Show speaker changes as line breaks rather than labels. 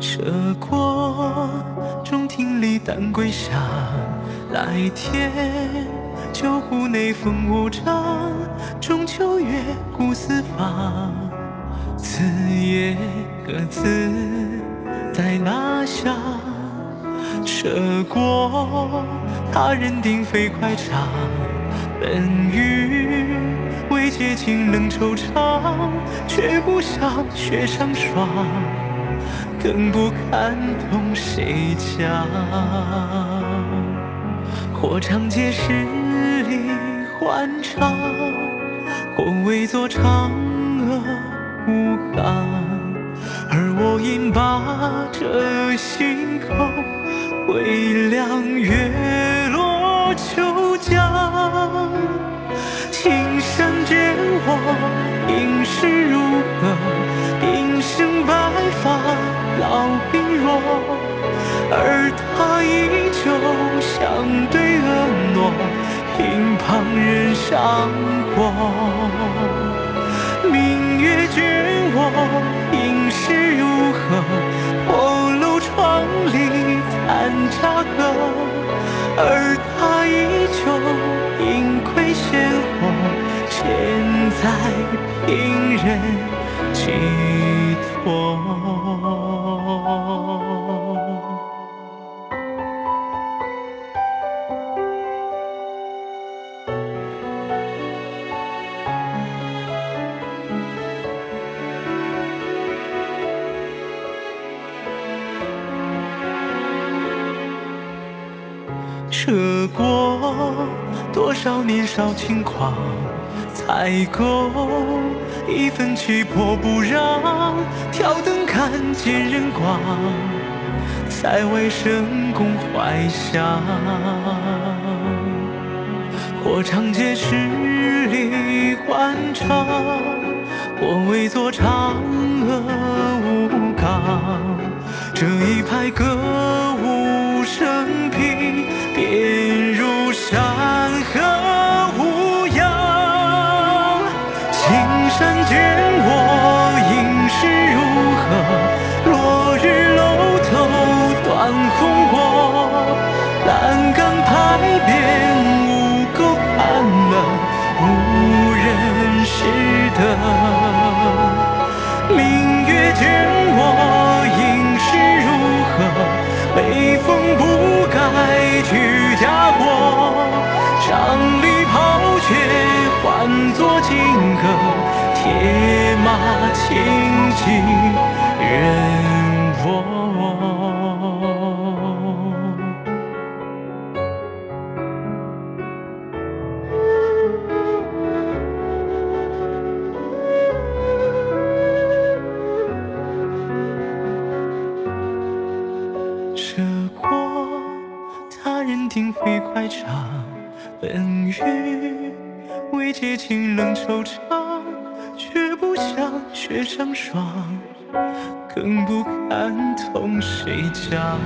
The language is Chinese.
涉过中庭里丹桂香。来天酒壶内风无章，中秋月古寺房。此夜各自在哪厢？涉过他人丁飞快长，本欲为借情冷惆怅，却不想雪上霜，更不看懂谁讲。或长街十里欢唱，或为作嫦娥无刚。而我应把这心口微凉，月落相对婀娜，引旁人伤过。明月君我应是如何？破楼窗里残佳歌。而他依旧盈亏鲜活，千载平人寄托。涉过多少年少轻狂，才够一份气魄不让。挑灯看见人光，塞外深宫怀乡。或长街十里欢唱，或为作嫦娥无刚。这一派歌山见我应是如何？落日楼头断红过。栏杆拍遍吴钩看了，无人识得。明月见我应是如何？北风不改去家国。张离抛却换作金戈，铁马轻骑任我。涉过他人丁飞快长，本欲为借情冷惆怅，却成双更不敢同谁讲